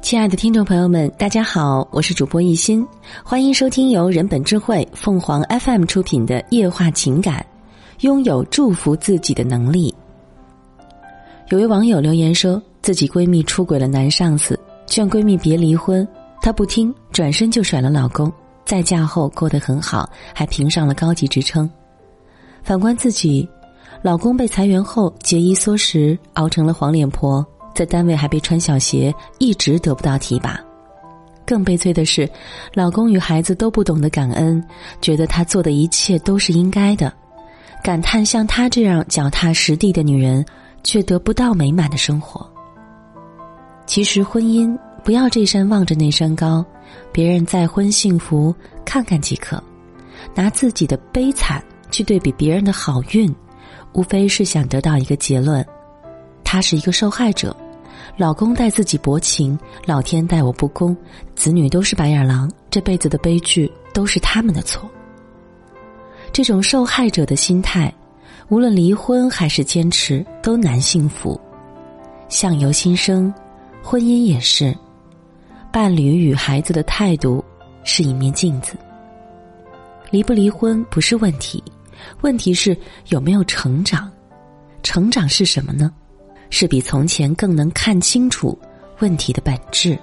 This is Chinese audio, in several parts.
亲爱的听众朋友们，大家好，我是主播一心，欢迎收听由人本智慧凤凰 FM 出品的夜话情感，拥有祝福自己的能力。有位网友留言说，自己闺蜜出轨了男上司，劝闺蜜别离婚，她不听，转身就甩了老公。再嫁后过得很好，还评上了高级职称。反观自己，老公被裁员后节衣缩食，熬成了黄脸婆，在单位还被穿小鞋，一直得不到提拔。更悲催的是，老公与孩子都不懂得感恩，觉得他做的一切都是应该的，感叹像她这样脚踏实地的女人，却得不到美满的生活。其实，婚姻不要这山望着那山高。别人再婚幸福，看看即可。拿自己的悲惨去对比别人的好运，无非是想得到一个结论：他是一个受害者。老公待自己薄情，老天待我不公，子女都是白眼狼，这辈子的悲剧都是他们的错。这种受害者的心态，无论离婚还是坚持，都难幸福。相由心生，婚姻也是。伴侣与孩子的态度是一面镜子。离不离婚不是问题，问题是有没有成长。成长是什么呢？是比从前更能看清楚问题的本质。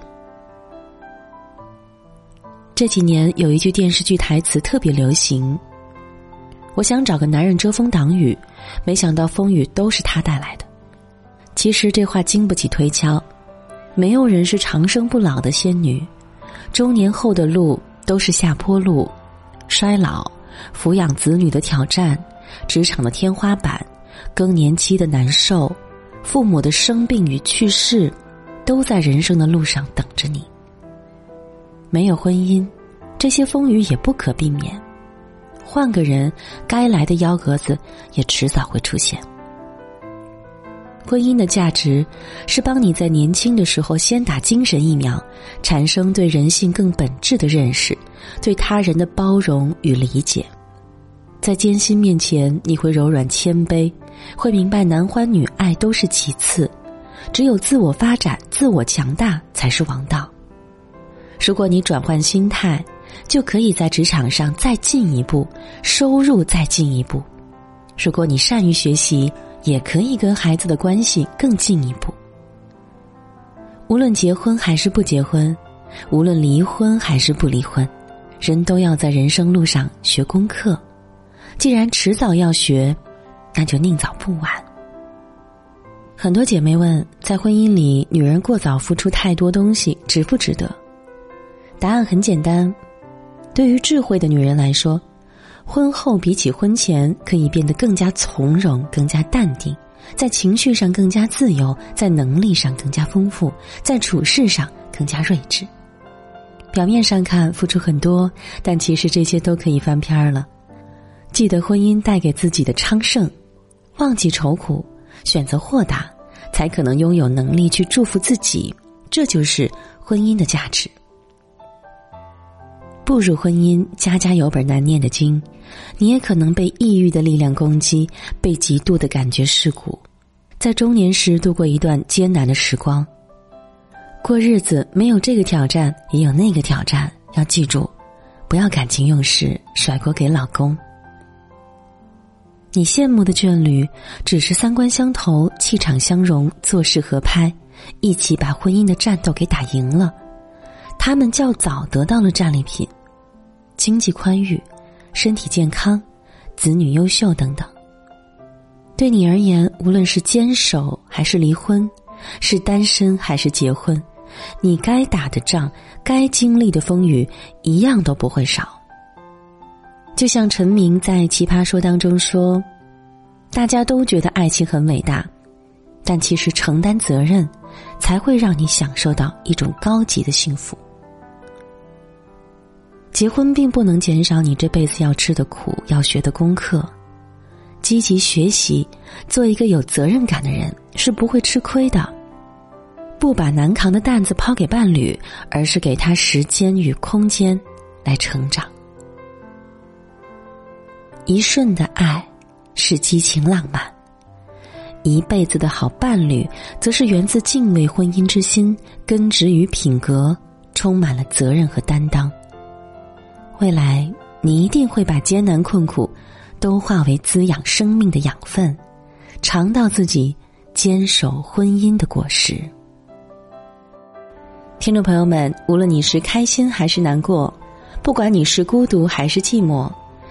这几年有一句电视剧台词特别流行：“我想找个男人遮风挡雨，没想到风雨都是他带来的。”其实这话经不起推敲。没有人是长生不老的仙女，中年后的路都是下坡路，衰老、抚养子女的挑战、职场的天花板、更年期的难受、父母的生病与去世，都在人生的路上等着你。没有婚姻，这些风雨也不可避免，换个人，该来的幺蛾子也迟早会出现。婚姻的价值是帮你在年轻的时候先打精神疫苗，产生对人性更本质的认识，对他人的包容与理解。在艰辛面前，你会柔软谦卑，会明白男欢女爱都是其次，只有自我发展、自我强大才是王道。如果你转换心态，就可以在职场上再进一步，收入再进一步。如果你善于学习。也可以跟孩子的关系更进一步。无论结婚还是不结婚，无论离婚还是不离婚，人都要在人生路上学功课。既然迟早要学，那就宁早不晚。很多姐妹问，在婚姻里，女人过早付出太多东西，值不值得？答案很简单，对于智慧的女人来说。婚后比起婚前，可以变得更加从容、更加淡定，在情绪上更加自由，在能力上更加丰富，在处事上更加睿智。表面上看付出很多，但其实这些都可以翻篇儿了。记得婚姻带给自己的昌盛，忘记愁苦，选择豁达，才可能拥有能力去祝福自己。这就是婚姻的价值。步入婚姻，家家有本难念的经，你也可能被抑郁的力量攻击，被极度的感觉蚀骨，在中年时度过一段艰难的时光。过日子没有这个挑战，也有那个挑战。要记住，不要感情用事，甩锅给老公。你羡慕的眷侣，只是三观相投、气场相融、做事合拍，一起把婚姻的战斗给打赢了。他们较早得到了战利品。经济宽裕，身体健康，子女优秀等等。对你而言，无论是坚守还是离婚，是单身还是结婚，你该打的仗，该经历的风雨，一样都不会少。就像陈明在《奇葩说》当中说：“大家都觉得爱情很伟大，但其实承担责任，才会让你享受到一种高级的幸福。”结婚并不能减少你这辈子要吃的苦、要学的功课。积极学习，做一个有责任感的人，是不会吃亏的。不把难扛的担子抛给伴侣，而是给他时间与空间来成长。一瞬的爱是激情浪漫，一辈子的好伴侣，则是源自敬畏婚姻之心，根植于品格，充满了责任和担当。未来，你一定会把艰难困苦，都化为滋养生命的养分，尝到自己坚守婚姻的果实。听众朋友们，无论你是开心还是难过，不管你是孤独还是寂寞，